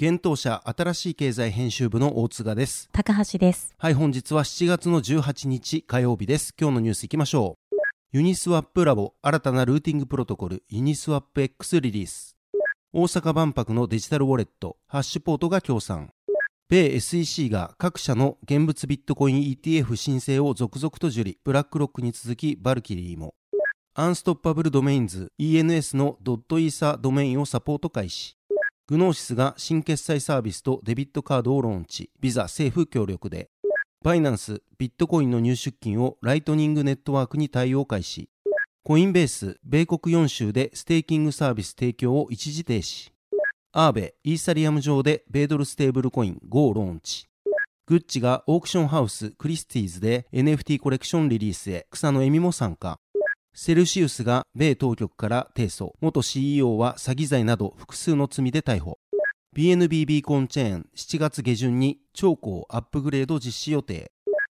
現当社新しい経済編集部の大津賀です。高橋です。はい本日は7月の18日火曜日です。今日のニュースいきましょう。ユニスワップラボ新たなルーティングプロトコルユニスワップ X リリース。大阪万博のデジタルウォレットハッシュポートが協賛。米 SEC が各社の現物ビットコイン ETF 申請を続々と受理。ブラックロックに続きバルキリーも。アンストッパブルドメインズ ENS のドットイーサドメインをサポート開始グノーシスが新決済サービスとデビットカードをローンチビザセーフ協力でバイナンスビットコインの入出金をライトニングネットワークに対応開始コインベース米国4州でステーキングサービス提供を一時停止アーベ、イーサリアム上で米ドルステーブルコイン GHO ローンチ。グッチがオークションハウスクリスティーズで NFT コレクションリリースへ草野絵美も参加。セルシウスが米当局から提訴。元 CEO は詐欺罪など複数の罪で逮捕。BNB ビーコンチェーン7月下旬に張衡アップグレード実施予定。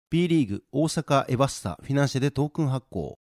B リーグ大阪エヴェッサフィナンシェでトークン発行。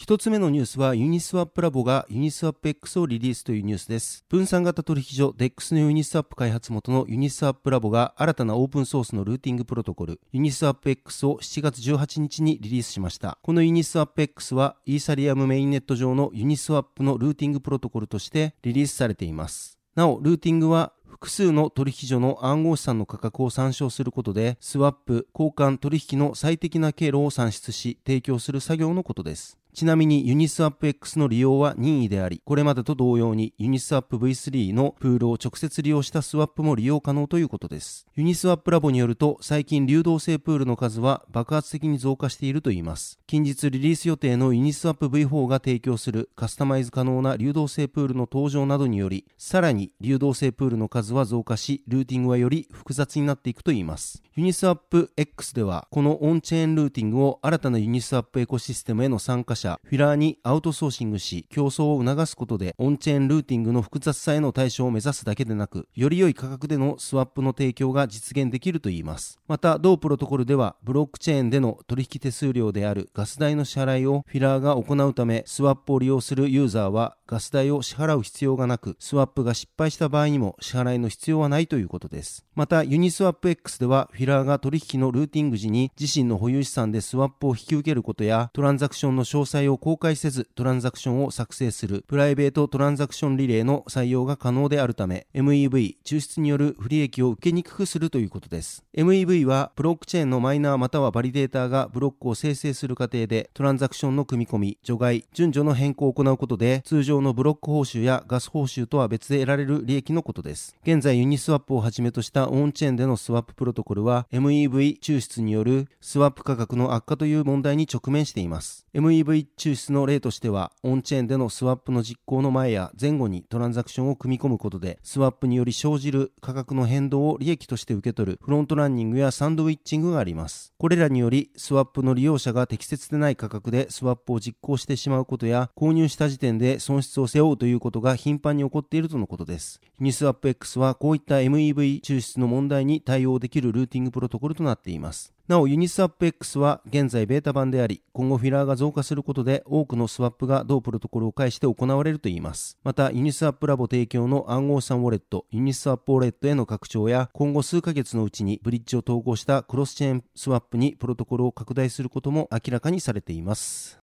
一つ目のニュースはユニスワップラボがユニスワップ X をリリースというニュースです。分散型取引所 DEX のユニスワップ開発元のユニスワップラボが新たなオープンソースのルーティングプロトコルユニスワップ X を7月18日にリリースしました。このユニスワップ X はイーサリアムメインネット上のユニスワップのルーティングプロトコルとしてリリースされています。なお、ルーティングは複数の取引所の暗号資産の価格を参照することで、スワップ、交換取引の最適な経路を算出し、提供する作業のことです。ちなみにユニスワップ X の利用は任意であり、これまでと同様にユニスワップ V3 のプールを直接利用したスワップも利用可能ということです。ユニスワップラボによると、最近流動性プールの数は爆発的に増加しているといいます。近日リリース予定のユニスワップ V4 が提供するカスタマイズ可能な流動性プールの登場などにより、さらに流動性プールの数は増加し、ルーティングはより複雑になっていくといいます。ユニスワップ X では、このオンチェーンルーティングを新たなユニスワップエコシステムへの参加者、フィラーにアウトソーシングし、競争を促すことで、オンチェーンルーティングの複雑さへの対処を目指すだけでなく、より良い価格でのスワップの提供が実現できるといいます。また、同プロトコルでは、ブロックチェーンでの取引手数料であるガス代の支払いをフィラーが行うため、スワップを利用するユーザーは、ガス代を支払う必要がなく、スワップが失敗した場合にも支払いの必要はないということです。また、ユニスワップ X では、フィラーが取引のルーティング時に自身の保有資産でスワップを引き受けることや、トランザクションの詳細を公開せず、トランザクションを作成するプライベートトランザクションリレーの採用が可能であるため、MEV、抽出による不利益を受けにくくするということです。MEV は、ブロックチェーンのマイナーまたはバリデーターがブロックを生成する過程で、トランザクションの組み込み、除外、順序の変更を行うことで、通常のブロック報酬やガス報酬とは別で得られる利益のことです。現在ユニスワップをはじめとしたオンチェーンでのスワッププロトコルは MEV 抽出によるスワップ価格の悪化という問題に直面しています。MEV 抽出の例としては、オンチェーンでのスワップの実行の前や前後にトランザクションを組み込むことで、スワップにより生じる価格の変動を利益として受け取るフロントランニングやサンドウィッチングがあります。これらにより、スワップの利用者が適切でない価格でスワップを実行してしまうことや、購入した時点で損失を背負うということが頻繁に起こっているとのことです。ユニスワップ X はこういった MEV 抽出の問題に対応できるルーティングプロトコルとなっています。なお、ユニスワップ X は現在ベータ版であり、今後フィラーが増加することで多くのスワップが同プロトコルを介して行われるといいます。また、ユニスワップラボ提供の暗号資産ウォレット、ユニスワップウォレットへの拡張や、今後数ヶ月のうちにブリッジを統合したクロスチェーンスワップにプロトコルを拡大することも明らかにされています。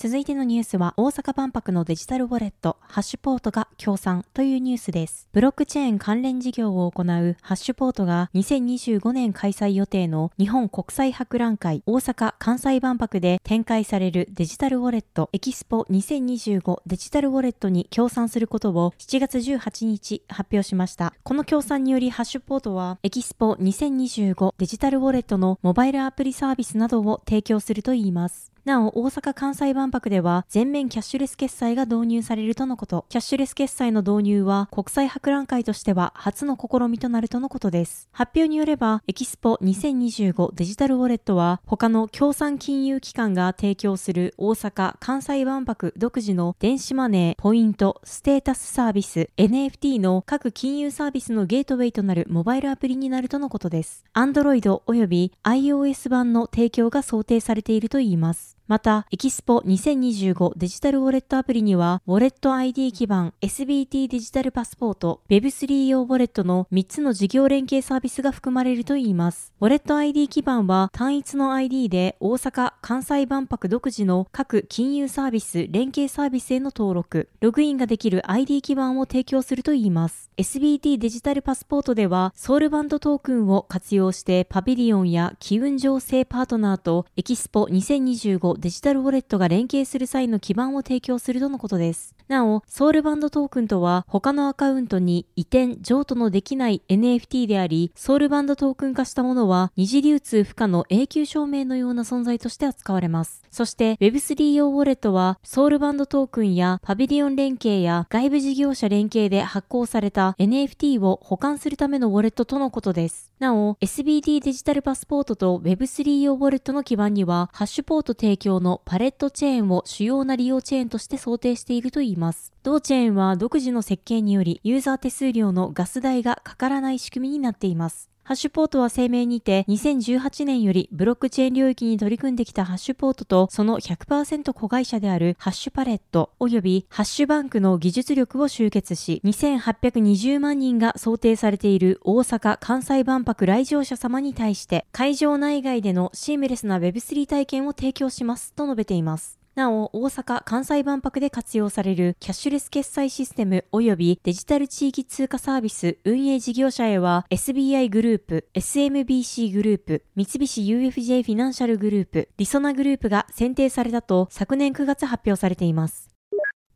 続いてのニュースは大阪万博のデジタルウォレットハッシュポートが協賛というニュースです。ブロックチェーン関連事業を行うハッシュポートが2025年開催予定の日本国際博覧会大阪・関西万博で展開されるデジタルウォレットエキスポ2025デジタルウォレットに協賛することを7月18日発表しました。この協賛によりハッシュポートはエキスポ2025デジタルウォレットのモバイルアプリサービスなどを提供するといいます。なお、大阪・関西万博では全面キャッシュレス決済が導入されるとのこと。キャッシュレス決済の導入は国際博覧会としては初の試みとなるとのことです。発表によれば、エキスポ2025デジタルウォレットは他の協賛金融機関が提供する大阪・関西万博独自の電子マネー、ポイント、ステータスサービス、NFT の各金融サービスのゲートウェイとなるモバイルアプリになるとのことです。Android 及び iOS 版の提供が想定されているといいます。また、エキスポ2025デジタルウォレットアプリには、ウォレット ID 基盤、SBT デジタルパスポート、Web3 用ウォレットの3つの事業連携サービスが含まれるといいます。ウォレット ID 基盤は単一の ID で大阪・関西万博独自の各金融サービス、連携サービスへの登録、ログインができる ID 基盤を提供するといいます。SBT デジタルパスポートでは、ソウルバンドトークンを活用してパビリオンや機運醸成パートナーとエキスポ2025デジタルウォレットが連携する際の基盤を提供するとのことです。なお、ソウルバンドトークンとは他のアカウントに移転、譲渡のできない NFT であり、ソウルバンドトークン化したものは二次流通不可の永久証明のような存在として扱われます。そして Web3 用ウォレットはソウルバンドトークンやパビリオン連携や外部事業者連携で発行された NFT を保管するためのウォレットとのことです。なお、SBD デジタルパスポートと Web3 用ウォレットの基盤にはハッシュポート提供のパレットチェーンを主要な利用チェーンとして想定しているといいます。同チェーンは独自の設計によりユーザー手数料のガス代がかからない仕組みになっています。ハッシュポートは声明にて2018年よりブロックチェーン領域に取り組んできたハッシュポートとその100%子会社であるハッシュパレット及びハッシュバンクの技術力を集結し2820万人が想定されている大阪・関西万博来場者様に対して会場内外でのシームレスな Web3 体験を提供しますと述べています。なお、大阪・関西万博で活用されるキャッシュレス決済システム及びデジタル地域通貨サービス運営事業者へは SBI グループ、SMBC グループ、三菱 UFJ フィナンシャルグループ、リソナグループが選定されたと昨年9月発表されています。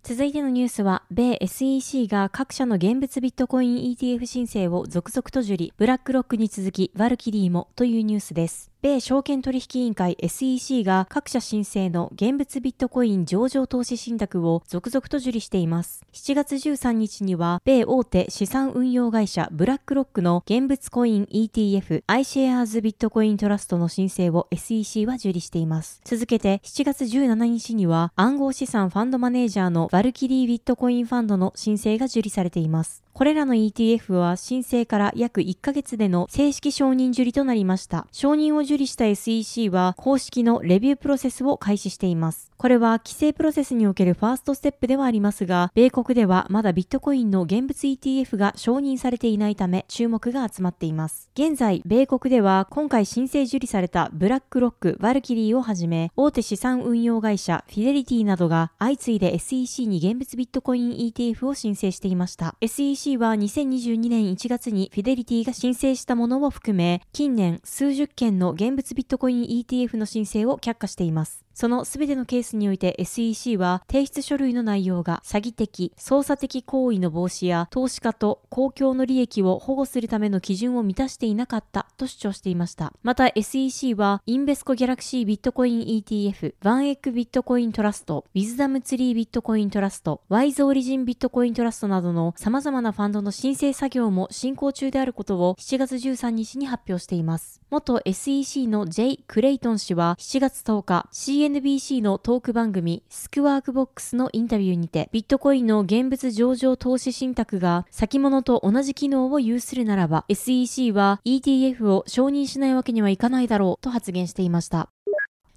続いてのニュースは、米 SEC が各社の現物ビットコイン ETF 申請を続々と受理、ブラックロックに続き、ワルキリーもというニュースです。米証券取引委員会 SEC が各社申請の現物ビットコイン上場投資信託を続々と受理しています。7月13日には、米大手資産運用会社ブラックロックの現物コイン ETF iShares ビットコイントラストの申請を SEC は受理しています。続けて7月17日には暗号資産ファンドマネージャーのバルキリービットコインファンドの申請が受理されています。これらの ETF は申請から約1ヶ月での正式承認受理となりました。承認を受理した SEC は公式のレビュープロセスを開始しています。これは規制プロセスにおけるファーストステップではありますが、米国ではまだビットコインの現物 ETF が承認されていないため注目が集まっています。現在、米国では今回申請受理されたブラックロック、ワルキリーをはじめ、大手資産運用会社フィデリティなどが相次いで SEC に現物ビットコイン ETF を申請していました。SEC c は2022年1月にフィデリティが申請したものを含め、近年数十件の現物ビットコイン ETF の申請を却下しています。そのすべてのケースにおいて SEC は提出書類の内容が詐欺的、操作的行為の防止や投資家と公共の利益を保護するための基準を満たしていなかったと主張していました。また SEC はインベスコギャラクシービットコイン ETF、ワンエッグビットコイントラスト、ウィズダムツリービットコイントラスト、ワイズオリジンビットコイントラストなどの様々なファンドの申請作業も進行中であることを7月13日に発表しています。元 SEC の J. クレイトン氏は7月10日、CNBC のトーク番組スクワークボックスのインタビューにて、ビットコインの現物上場投資信託が先物と同じ機能を有するならば、SEC は ETF を承認しないわけにはいかないだろうと発言していました。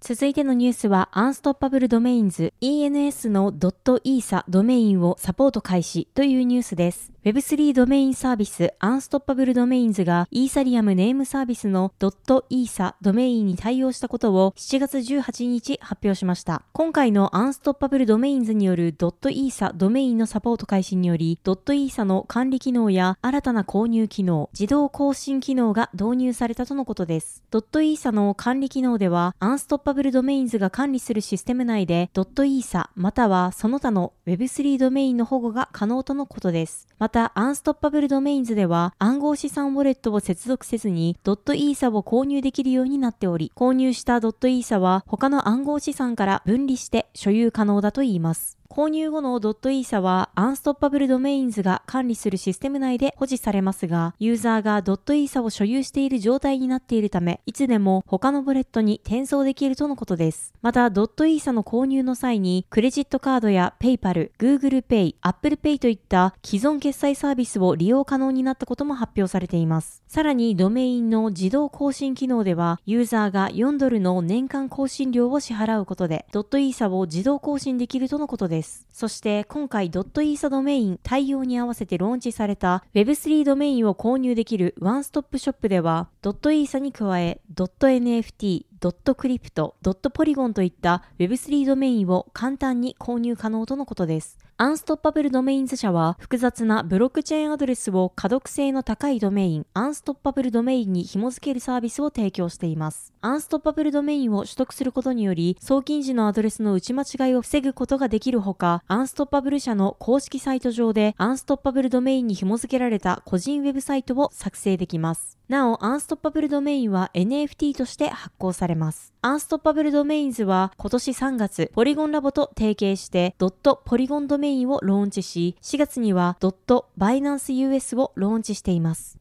続いてのニュースは、アンストッパブルドメインズ ENS の .ESA ドメインをサポート開始というニュースです。Web3 ドメインサービスアンストッパブルドメインズがイーサリアムネームサービスの .ESA ドメインに対応したことを7月18日発表しました。今回のアンストッパブルドメインズによる .ESA ドメインのサポート開始により .ESA の管理機能や新たな購入機能、自動更新機能が導入されたとのことです。.ESA の管理機能ではアンストッパブルドメインズが管理するシステム内で .ESA またはその他の Web3 ドメインの保護が可能とのことです。また、アンストッパブルドメインズでは暗号資産ウォレットを接続せずにドットイーサを購入できるようになっており、購入したドットイーサは他の暗号資産から分離して所有可能だといいます。購入後のドットイーサはアンストッパブルドメインズが管理するシステム内で保持されますが、ユーザーがドットイーサを所有している状態になっているため、いつでも他のウォレットに転送できるとのことです。また、ドットイーサの購入の際に、クレジットカードや PayPal、Google Pay、Apple Pay といった既存決済サービスを利用可能になったことも発表されています。さらに、ドメインの自動更新機能では、ユーザーが4ドルの年間更新料を支払うことで、ドットイーサを自動更新できるとのことです。ですそして、今回 .isa ドメイン対応に合わせてローンチされた Web3 ドメインを購入できるワンストップショップでは、.isa に加え、.nft、.crypto、.polygon といった Web3 ドメインを簡単に購入可能とのことです。アンストッパブルドメインズ社は複雑なブロックチェーンアドレスを可読性の高いドメイン、アンストッパブルドメインに紐付けるサービスを提供しています。アンストッパブルドメインを取得することにより、送金時のアドレスの打ち間違いを防ぐことができるほか、アンストッパブル社の公式サイト上でアンストッパブルドメインに紐付けられた個人ウェブサイトを作成できます。なお、アンストッパブルドメインは NFT として発行されます。アンストッパブルドメインズは今年3月、ポリゴンラボと提携してドットポリゴンドメインメインをローンチし、4月にはドットバイナンス US をローンチしています。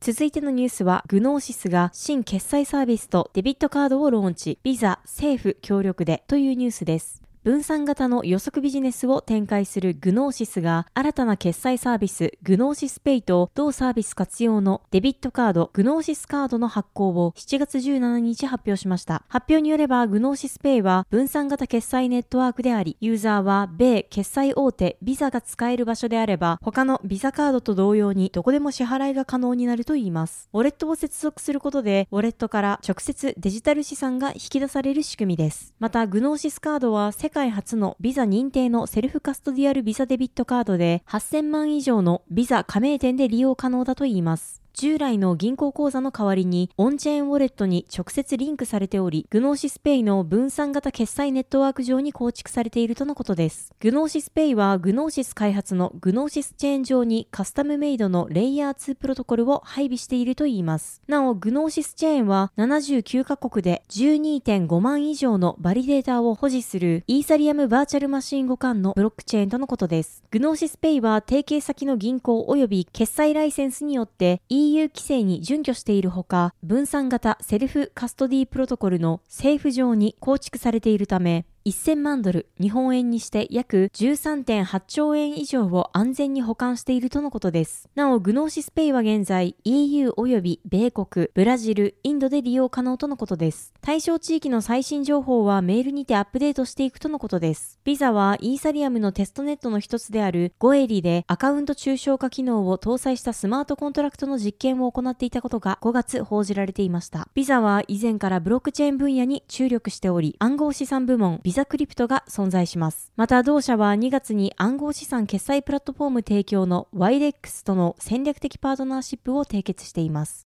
続いてのニュースは、グノーシスが新決済サービスとデビットカードをローンチ、ビザ、セーフ協力でというニュースです。分散型の予測ビジネスを展開するグノーシスが新たな決済サービスグノーシスペイと同サービス活用のデビットカードグノーシスカードの発行を7月17日発表しました。発表によればグノーシスペイは分散型決済ネットワークであり、ユーザーは米決済大手ビザが使える場所であれば他のビザカードと同様にどこでも支払いが可能になるといいます。ウォレットを接続することでウォレットから直接デジタル資産が引き出される仕組みです。またグノーシスカードは世界初のビザ認定のセルフカストディアルビザデビットカードで8000万以上のビザ加盟店で利用可能だといいます。従来の銀行口座の代わりにオンチェーンウォレットに直接リンクされており、グノーシスペイの分散型決済ネットワーク上に構築されているとのことです。グノーシスペイはグノーシス開発のグノーシスチェーン上にカスタムメイドのレイヤー2プロトコルを配備しているといいます。なお、グノーシスチェーンは79カ国で12.5万以上のバリデータを保持するイーサリアムバーチャルマシン互換のブロックチェーンとのことです。グノーシスペイは提携先の銀行及び決済ライセンスによって EU 規制に準拠しているほか、分散型セルフカストディプロトコルのセーフ上に構築されているため、1000万ドル、日本円にして約13.8兆円以上を安全に保管しているとのことです。なお、グノーシスペイは現在 EU 及び米国、ブラジル、インドで利用可能とのことです。対象地域の最新情報はメールにてアップデートしていくとのことです。ビザはイーサリアムのテストネットの一つであるゴエリでアカウント抽象化機能を搭載したスマートコントラクトの実験を行っていたことが5月報じられていました。ビザは以前からブロックチェーン分野に注力しており、暗号資産部門ビザクリプトが存在します。また同社は2月に暗号資産決済プラットフォーム提供の ワイレックス との戦略的パートナーシップを締結しています。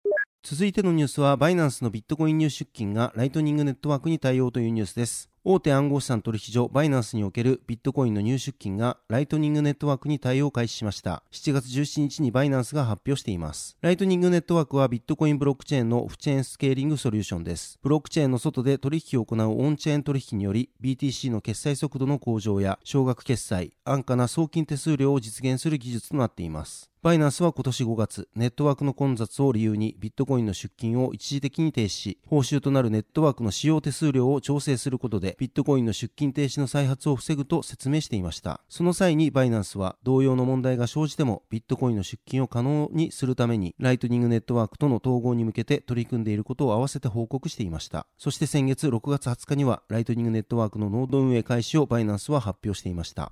続いてのニュースは、バイナンスのビットコイン入出金がライトニングネットワークに対応というニュースです。大手暗号資産取引所バイナンスにおけるビットコインの入出金がライトニングネットワークに対応開始しました。7月17日にバイナンスが発表しています。ライトニングネットワークはビットコインブロックチェーンのオフチェーンスケーリングソリューションです。ブロックチェーンの外で取引を行うオンチェーン取引により BTC の決済速度の向上や少額決済、安価な送金手数料を実現する技術となっています。バイナンスは今年5月、ネットワークの混雑を理由にビットコインの出金を一時的に停止し、報酬となるネットワークの使用手数料を調整することででビットコインの出金停止の再発を防ぐと説明していました。その際にバイナンスは同様の問題が生じてもビットコインの出金を可能にするためにライトニングネットワークとの統合に向けて取り組んでいることを合わせて報告していました。そして先月6月20日にはライトニングネットワークのノード運営開始をバイナンスは発表していました。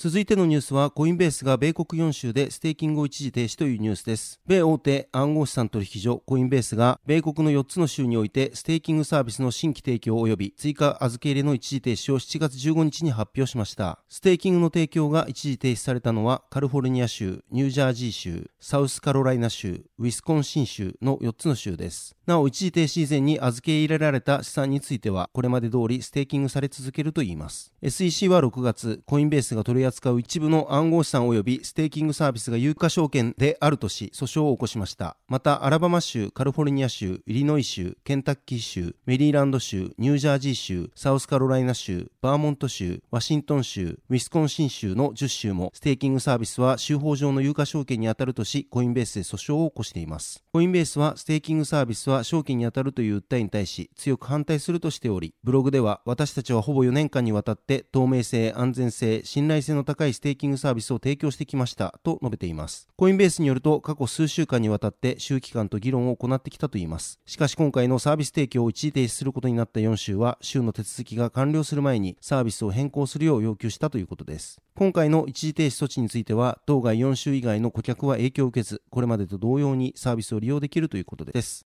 続いてのニュースは、コインベースが米国4州でステーキングを一時停止というニュースです。米大手暗号資産取引所コインベースが、米国の4つの州においてステーキングサービスの新規提供及び追加預け入れの一時停止を7月15日に発表しました。ステーキングの提供が一時停止されたのは、カリフォルニア州、ニュージャージー州、サウスカロライナ州、ウィスコンシン州の4つの州です。なお、一時停止以前に預け入れられた資産については、これまで通りステーキングされ続けるといいます。SEC は6月、コインベースが取り扱う一部の暗号資産及びステーキングサービスが有価証券であるとし、訴訟を起こしました。また、アラバマ州、カリフォルニア州、イリノイ州、ケンタッキー州、メリーランド州、ニュージャージー州、サウスカロライナ州、バーモント州、ワシントン州、ウィスコンシン州の10州も、ステーキングサービスは州法上の有価証券に当たるとし、コインベースで訴訟を起こしています。コインベースは、ステーキングサービスは証券に当たるという訴えに対し、強く反対するとしており、ブログでは、私たちはほぼ4年間にわたって透明性、安全性、信頼性のの高いステーキングサービスを提供してきましたと述べています。コインベースによると過去数週間にわたって州機関と議論を行ってきたといいます。しかし今回のサービス提供を一時停止することになった4州は州の手続きが完了する前にサービスを変更するよう要求したということです。今回の一時停止措置については当該4州以外の顧客は影響を受けず、これまでと同様にサービスを利用できるということです。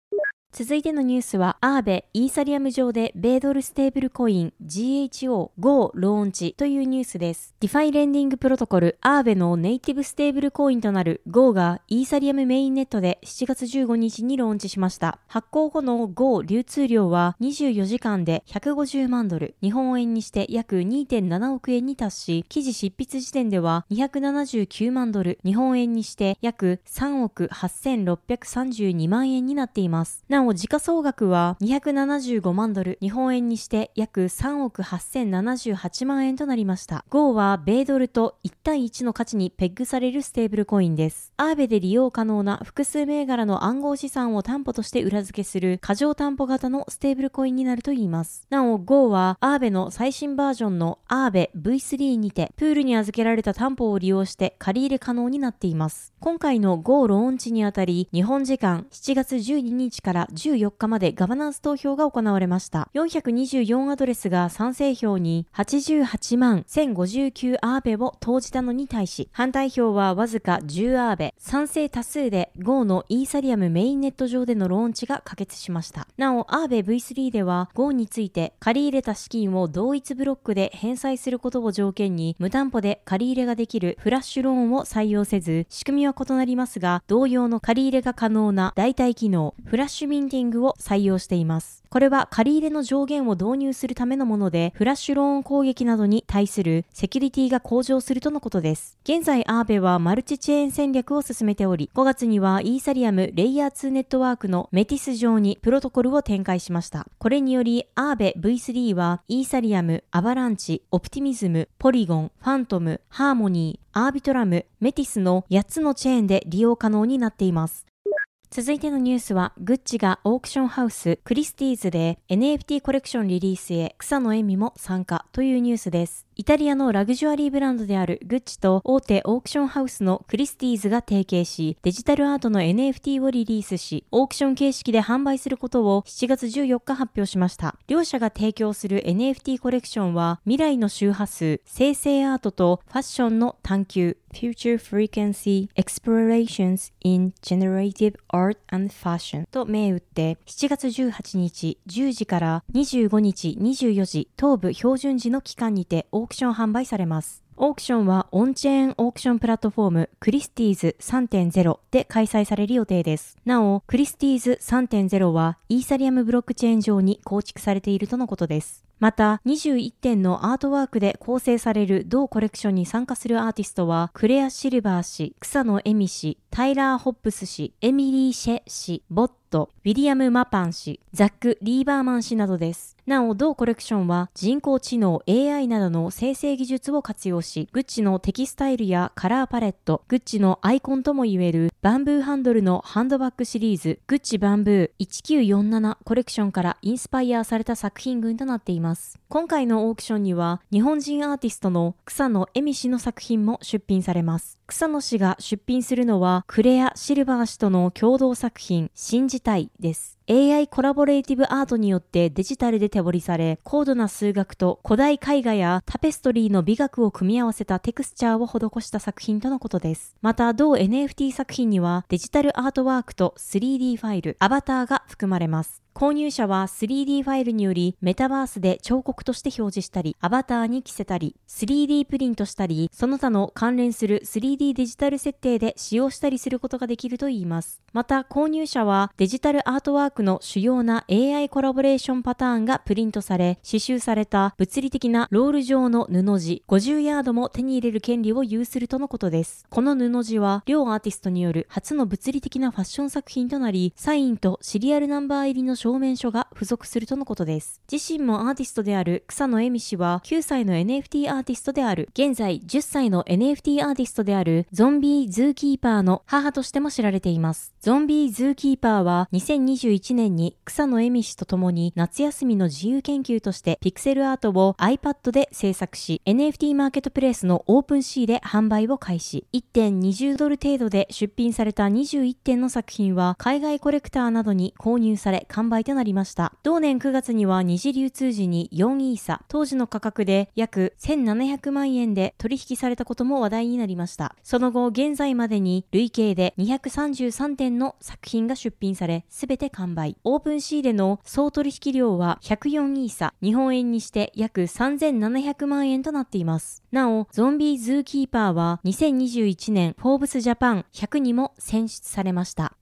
続いてのニュースは、 Aave、イーサリアム上で米ドルステーブルコイン GHO GO ローンチというニュースです。 DeFi レンディングプロトコル Aave のネイティブステーブルコインとなる GO がイーサリアムメインネットで7月15日にローンチしました。発行後の GHO 流通量は24時間で150万ドル、日本円にして約2.7億円に達し、記事執筆時点では279万ドル、日本円にして約3億8632万円になっています。なお、時価総額は275万ドル、日本円にして約3億8078万円となりました。GO は米ドルと1対1の価値にペッグされるステーブルコインです。 Aave で利用可能な複数銘柄の暗号資産を担保として裏付けする過剰担保型のステーブルコインになるといいます。なお、 GHO は Aave の最新バージョンの Aave V3 にて、プールに預けられた担保を利用して借り入れ可能になっています。今回の GHO ローンチにあたり、日本時間7月12日から14日までガバナンス投票が行われました。424アドレスが賛成票に88万1059 Aave を投じたのに対し、反対票はわずか10 Aave、賛成多数で GHO のイーサリアムメインネット上でのローンチが可決しました。なお、 Aave V3 では GHO について借り入れた資金を同一ブロックで返済することを条件に無担保で借り入れができるフラッシュローンを採用せず、仕組みは異なりますが、同様の借り入れが可能な代替機能、フラッシュミンティングを採用しています。これは借り入れの上限を導入するためのもので、フラッシュローン攻撃などに対するセキュリティが向上するとのことです。現在、アーベはマルチチェーン戦略を進めており、5月にはイーサリアムレイヤー2ネットワークのメティス上にプロトコルを展開しました。これにより、アーベ V3 はイーサリアム、アバランチ、オプティミズム、ポリゴン、ファントム、ハーモニー、アービトラム、メティスの8つのチェーンで利用可能になっています。続いてのニュースは、グッチがオークションハウスクリスティーズで NFT コレクションリリースへ草野絵美も参加というニュースです。イタリアのラグジュアリーブランドであるグッチと大手オークションハウスのクリスティーズが提携し、デジタルアートの NFT をリリースし、オークション形式で販売することを7月14日発表しました。両社が提供する NFT コレクションは、未来の周波数、生成アートとファッションの探求、Future Frequency Explorations in Generative Art and Fashion と銘打って7月18日10時から25日24時東部標準時の期間にてオークション販売されます。オークションはオンチェーンオークションプラットフォームクリスティーズ3.0で開催される予定です。なお、クリスティーズ3.0はイーサリアムブロックチェーン上に構築されているとのことです。また、21点のアートワークで構成される同コレクションに参加するアーティストは、クレア・シルバー氏、草野絵美氏、タイラー・ホッブス氏、エミリー・シェ氏、 Botto、ウィリアム・マパン氏、ザック・リーバーマン氏などです。なお、同コレクションは人工知能 AI などの生成技術を活用し、グッチのテキスタイルやカラーパレット、グッチのアイコンとも言えるバンブーハンドルのハンドバッグシリーズ、グッチバンブー1947コレクションからインスパイアされた作品群となっています。今回のオークションには、日本人アーティストの草野恵美氏の作品も出品されます。草野氏が出品するのは、クレア・シルバー氏との共同作品、信じたいです。AI コラボレーティブアートによってデジタルで手彫りされ、高度な数学と古代絵画やタペストリーの美学を組み合わせたテクスチャーを施した作品とのことです。また、同 NFT 作品にはデジタルアートワークと 3D ファイル、アバターが含まれます。購入者は 3D ファイルによりメタバースで彫刻として表示したり、アバターに着せたり、3D プリントしたり、その他の関連する 3D デジタル設定で使用したりすることができるといいます。また、購入者はデジタルアートワークの主要な AI コラボレーションパターンがプリントされ、刺繍された物理的なロール状の布地50ヤードも手に入れる権利を有するとのことです。この布地は両アーティストによる初の物理的なファッション作品となり、サインとシリアルナンバー入りの証明書が付属するとのことです。自身もアーティストである草野絵美氏は9歳の NFT アーティストである、現在10歳の NFT アーティストである Zombie Zoo Keeper の母としても知られています。 Zombie Zoo Keeper は2021年に草野絵美氏と共に夏休みの自由研究としてピクセルアートを iPad で制作し、NFT マーケットプレイスの OpenSea で販売を開始。1点20ドル程度で出品された21点の作品は海外コレクターなどに購入され完売となりました。同年9月には二次流通時に4イーサ、当時の価格で約1700万円で取引されたことも話題になりました。その後、現在までに累計で233点の作品が出品され、すべて完売。 OpenSea での総取引量は104イーサ、日本円にして約3700万円となっています。なお、 Zombie Zoo Keeper は2021年フォーブスジャパン100にも選出されました。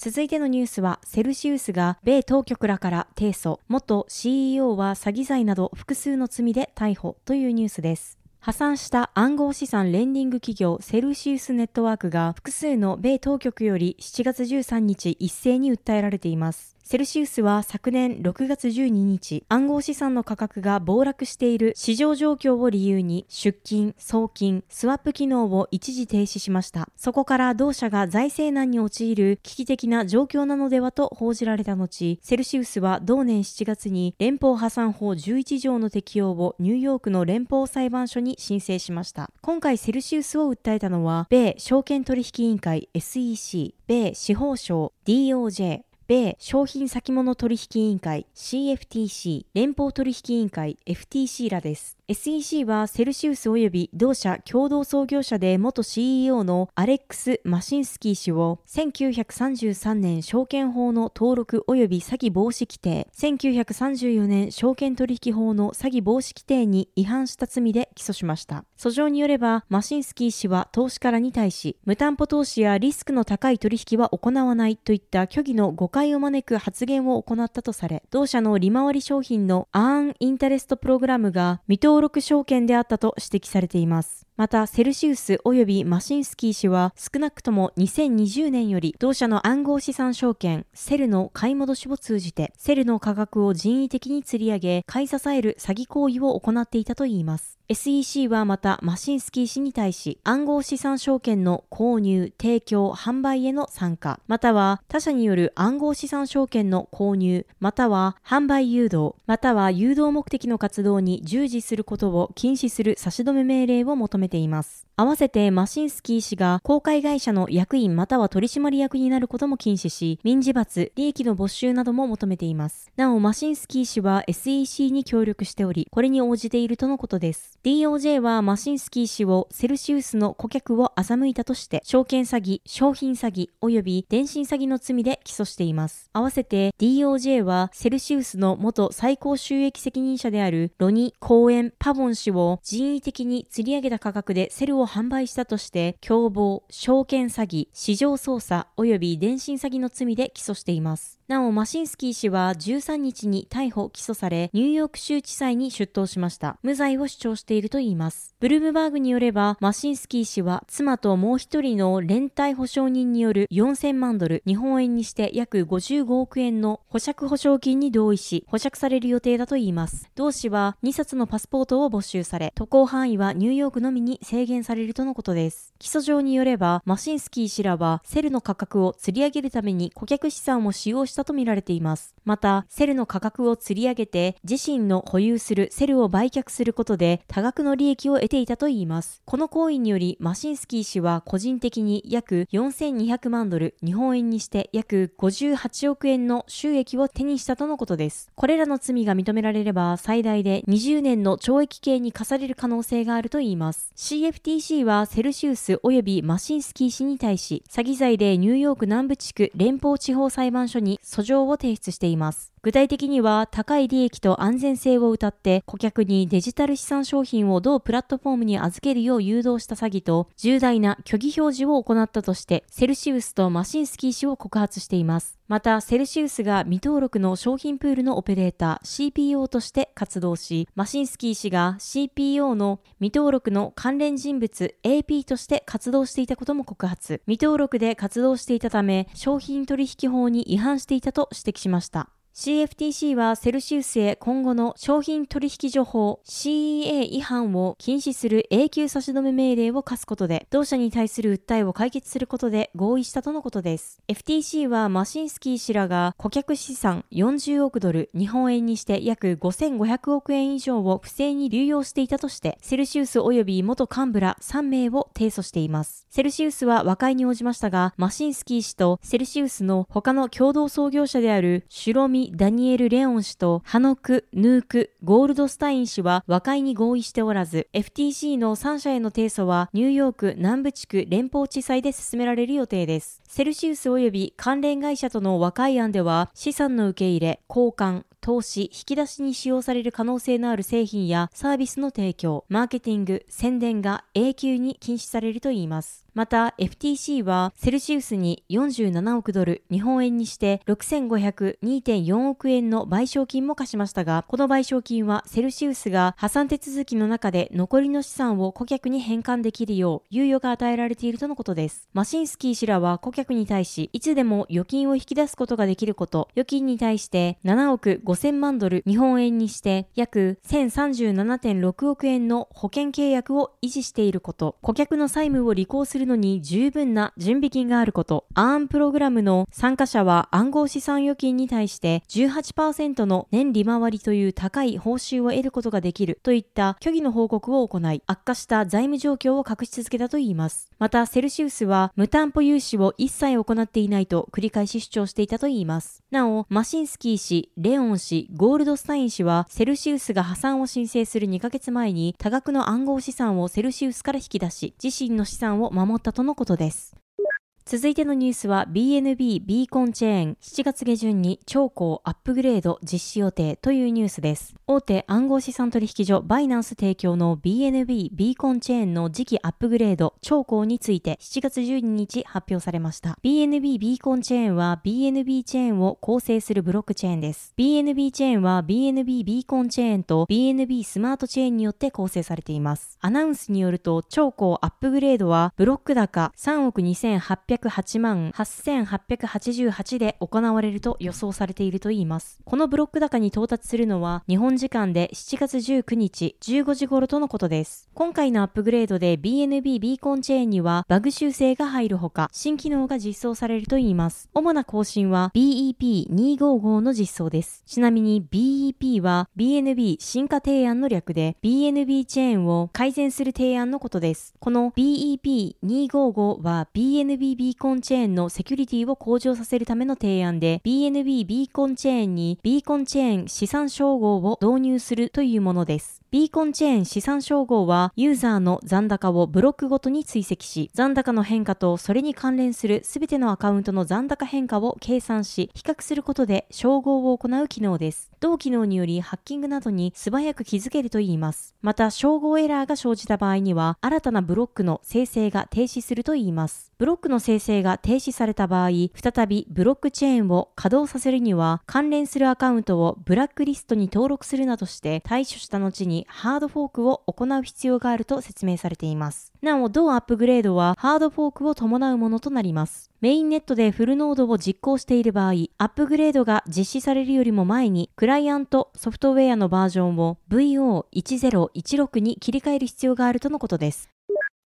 続いてのニュースは、セルシウスが米当局らから提訴、元 CEO は詐欺罪など複数の罪で逮捕というニュースです。破産した暗号資産レンディング企業セルシウスネットワークが複数の米当局より7月13日一斉に訴えられています。セルシウスは昨年6月12日、暗号資産の価格が暴落している市場状況を理由に出金、送金、スワップ機能を一時停止しました。そこから同社が財政難に陥る危機的な状況なのではと報じられた後、セルシウスは同年7月に連邦破産法11条の適用をニューヨークの連邦裁判所に申請しました。今回セルシウスを訴えたのは、米証券取引委員会 SEC、米司法省 DOJ、米商品先物取引委員会 CFTC、連邦取引委員会 FTC らです。SEC はセルシウス及び同社共同創業者で元 CEO のアレックス・マシンスキー氏を1933年証券法の登録及び詐欺防止規定、1934年証券取引法の詐欺防止規定に違反した罪で起訴しました。訴状によれば、マシンスキー氏は投資家らに対し、無担保投資やリスクの高い取引は行わないといった虚偽の誤解を招く発言を行ったとされ、同社の利回り商品のアーンインタレストプログラムが未登録証券であったと指摘されています。また、セルシウス及びマシンスキー氏は少なくとも2020年より同社の暗号資産証券セルの買い戻しを通じてセルの価格を人為的に釣り上げ買い支える詐欺行為を行っていたといいます。SEC はまたマシンスキー氏に対し暗号資産証券の購入、提供、販売への参加、または他社による暗号資産証券の購入、または販売誘導、または誘導目的の活動に従事することを禁止する差し止め命令を求めています。合わせてマシンスキー氏が公開会社の役員または取締役になることも禁止し、民事罰、利益の没収なども求めています。なお、マシンスキー氏は SEC に協力しており、これに応じているとのことです。DOJ はマシンスキー氏をセルシウスの顧客を欺いたとして、証券詐欺、商品詐欺及び電信詐欺の罪で起訴しています。合わせて DOJ はセルシウスの元最高収益責任者であるロニ・コーエン・パボン氏を人為的に釣り上げた価格でセルを販売したとして、共謀、証券詐欺、市場操作及び電信詐欺の罪で起訴しています。なお、マシンスキー氏は13日に逮捕・起訴され、ニューヨーク州地裁に出頭しました。無罪を主張しているといいます。ブルームバーグによれば、マシンスキー氏は妻ともう一人の連帯保証人による4000万ドル、日本円にして約55億円の保釈保証金に同意し、保釈される予定だといいます。同氏は2冊のパスポートを没収され、渡航範囲はニューヨークのみに制限されるとのことです。起訴状によれば、マシンスキー氏らはセルの価格を釣り上げるために顧客資産を使用したとみられています。また、セルの価格を釣り上げて、自身の保有するセルを売却することで多額の利益を得ていたといいます。この行為により、マシンスキー氏は個人的に約4200万ドル、日本円にして約58億円の収益を手にしたとのことです。これらの罪が認められれば、最大で20年の懲役刑に課される可能性があるといいます。CFTC はセルシウス及びマシンスキー氏に対し、詐欺罪でニューヨーク南部地区連邦地方裁判所に訴状を提出しています。具体的には高い利益と安全性を謳って顧客にデジタル資産商品を同プラットフォームに預けるよう誘導した詐欺と重大な虚偽表示を行ったとしてセルシウスとマシンスキー氏を告発しています。また、セルシウスが未登録の商品プールのオペレーター CPO として活動し、マシンスキー氏が CPO の未登録の関連人物 AP として活動していたことも告発。未登録で活動していたため、商品取引法に違反していたと指摘しました。CFTC はセルシウスへ今後の商品取引所法 CEA 違反を禁止する永久差し止め命令を課すことで、同社に対する訴えを解決することで合意したとのことです。FTC はマシンスキー氏らが顧客資産40億ドル、日本円にして約5500億円以上を不正に流用していたとして、セルシウス及び元幹部ら3名を提訴しています。セルシウスは和解に応じましたが、マシンスキー氏とセルシウスの他の共同創業者であるシュロミダニエル・レオン氏とハノク・ヌーク・ゴールドスタイン氏は和解に合意しておらず、FTC の3社への提訴はニューヨーク南部地区連邦地裁で進められる予定です。セルシウス及び関連会社との和解案では、資産の受け入れ、交換、投資、引き出しに使用される可能性のある製品やサービスの提供、マーケティング、宣伝が永久に禁止されるといいます。また FTC はセルシウスに47億ドル、日本円にして6502.4億円の賠償金も課しましたが、この賠償金はセルシウスが破産手続きの中で残りの資産を顧客に返還できるよう猶予が与えられているとのことです。マシンスキー氏らは顧客に対し、いつでも預金を引き出すことができること、預金に対して7億5000万ドル、日本円にして約1037.6億円の保険契約を維持していること、顧客の債務を履行するのに十分な準備金があること、アーンプログラムの参加者は暗号資産預金に対して18%の年利回りという高い報酬を得ることができるといった虚偽の報告を行い、悪化した財務状況を隠し続けたといいます。また、セルシウスは無担保融資を一切行っていないと繰り返し主張していたといいます。なお、マシンスキー氏、レオン氏、ゴールドスタイン氏は、セルシウスが破産を申請する2ヶ月前に多額の暗号資産をセルシウスから引き出し、自身の資産を守ったとのことです。続いてのニュースは BNB ビーコンチェーン7月下旬に超高アップグレード実施予定というニュースです。大手暗号資産取引所バイナンス提供の BNB ビーコンチェーンの次期アップグレード超高について7月12日発表されました。BNB ビーコンチェーンは BNB チェーンを構成するブロックチェーンです。BNB チェーンは BNB ビーコンチェーンと BNB スマートチェーンによって構成されています。アナウンスによると超高アップグレードはブロック高3億2800 308万8888で行われると予想されているといいます。このブロック高に到達するのは日本時間で7月19日15時頃とのことです。今回のアップグレードで BNB ビーコンチェーンにはバグ修正が入るほか新機能が実装されるといいます。主な更新は BEP255 の実装です。ちなみに BEP は BNB 進化提案の略で BNB チェーンを改善する提案のことです。この BEP255 は BNB ビーコンチェーンのセキュリティを向上させるための提案で、BNB ビーコンチェーンにビーコンチェーン資産称号を導入するというものです。ビーコンチェーン資産称号はユーザーの残高をブロックごとに追跡し、残高の変化とそれに関連するすべてのアカウントの残高変化を計算し、比較することで称号を行う機能です。同機能によりハッキングなどに素早く気づけるといいます。また、照合エラーが生じた場合には、新たなブロックの生成が停止するといいます。ブロックの生成が停止された場合、再びブロックチェーンを稼働させるには、関連するアカウントをブラックリストに登録するなどして対処した後にハードフォークを行う必要があると説明されています。なお、同アップグレードはハードフォークを伴うものとなります。メインネットでフルノードを実行している場合、アップグレードが実施されるよりも前に、クライアントソフトウェアのバージョンを VO1016 に切り替える必要があるとのことです。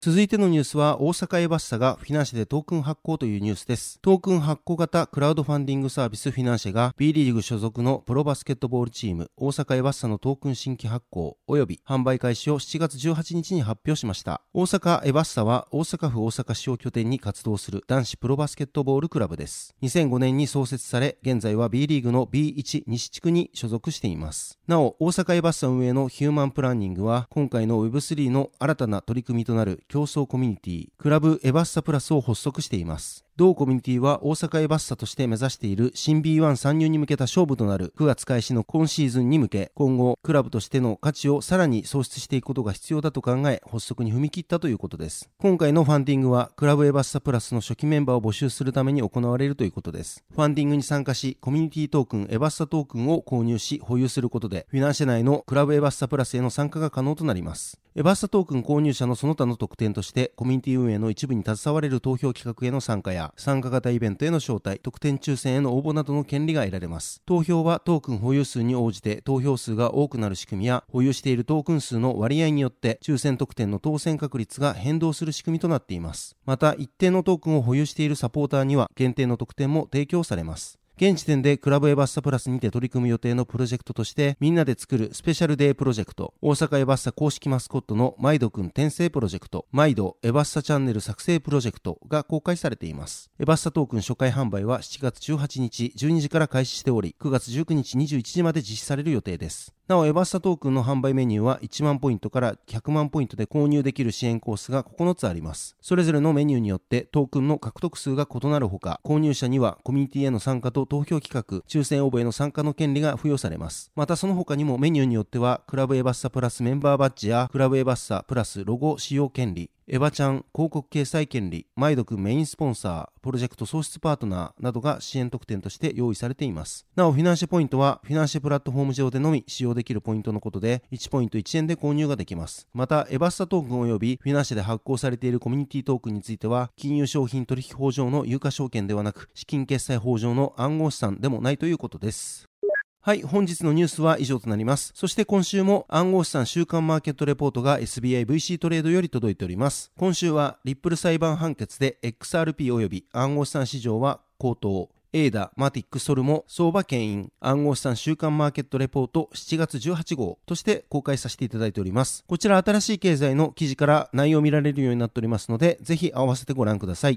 続いてのニュースは大阪エヴェッサが FiNANCiE でトークン発行というニュースです。トークン発行型クラウドファンディングサービス FiNANCiE が B リーグ所属のプロバスケットボールチーム大阪エヴェッサのトークン新規発行及び販売開始を7月18日に発表しました。大阪エヴェッサは大阪府大阪市を拠点に活動する男子プロバスケットボールクラブです。2005年に創設され、現在は B リーグの B1 西地区に所属しています。なお、大阪エヴェッサ運営のヒューマンプランニングは今回の Web3 の新たな取り組みとなる共創コミュニティ、クラブエバッサプラスを発足しています。同コミュニティは大阪エバッサとして目指している新 B1 参入に向けた勝負となる9月開始の今シーズンに向け、今後、クラブとしての価値をさらに創出していくことが必要だと考え、発足に踏み切ったということです。今回のファンディングは、クラブエバッサプラスの初期メンバーを募集するために行われるということです。ファンディングに参加し、コミュニティトークンエバッサトークンを購入し、保有することで、フィナンシェ内のクラブエバッサプラスへの参加が可能となります。エバッサトークン購入者のその他の特典として、コミュニティ運営の一部に携われる投票企画への参加や、参加型イベントへの招待、特典抽選への応募などの権利が得られます。投票はトークン保有数に応じて投票数が多くなる仕組みや、保有しているトークン数の割合によって抽選特典の当選確率が変動する仕組みとなっています。また、一定のトークンを保有しているサポーターには限定の特典も提供されます。現時点でクラブエバッサプラスにて取り組む予定のプロジェクトとして、みんなで作るスペシャルデープロジェクト、大阪エバッサ公式マスコットのマイドくん転生プロジェクト、マイドエバッサチャンネル作成プロジェクトが公開されています。エバッサトークン初回販売は7月18日12時から開始しており、9月19日21時まで実施される予定です。なお、エバッサトークンの販売メニューは1万ポイントから100万ポイントで購入できる支援コースが9つあります。それぞれのメニューによってトークンの獲得数が異なるほか、購入者にはコミュニティへの参加と投票企画、抽選応募への参加の権利が付与されます。またその他にもメニューによっては、クラブエバッサプラスメンバーバッジやクラブエバッサプラスロゴ使用権利、エヴァちゃん広告掲載権利、マイドくメインスポンサー、プロジェクト創出パートナーなどが支援特典として用意されています。なお、フィナンシェポイントは、フィナンシェプラットフォーム上でのみ使用できるポイントのことで、1ポイント1円で購入ができます。また、エバスタトークン及びフィナンシェで発行されているコミュニティトークンについては、金融商品取引法上の有価証券ではなく、資金決済法上の暗号資産でもないということです。はい、本日のニュースは以上となります。そして今週も暗号資産週間マーケットレポートが SBI VC トレードより届いております。今週はリップル裁判判決で XRP 及び暗号資産市場は高騰。エーダ、マティック、ソルも相場牽引暗号資産週間マーケットレポート7月18号として公開させていただいております。こちら新しい経済の記事から内容を見られるようになっておりますので、ぜひ合わせてご覧ください。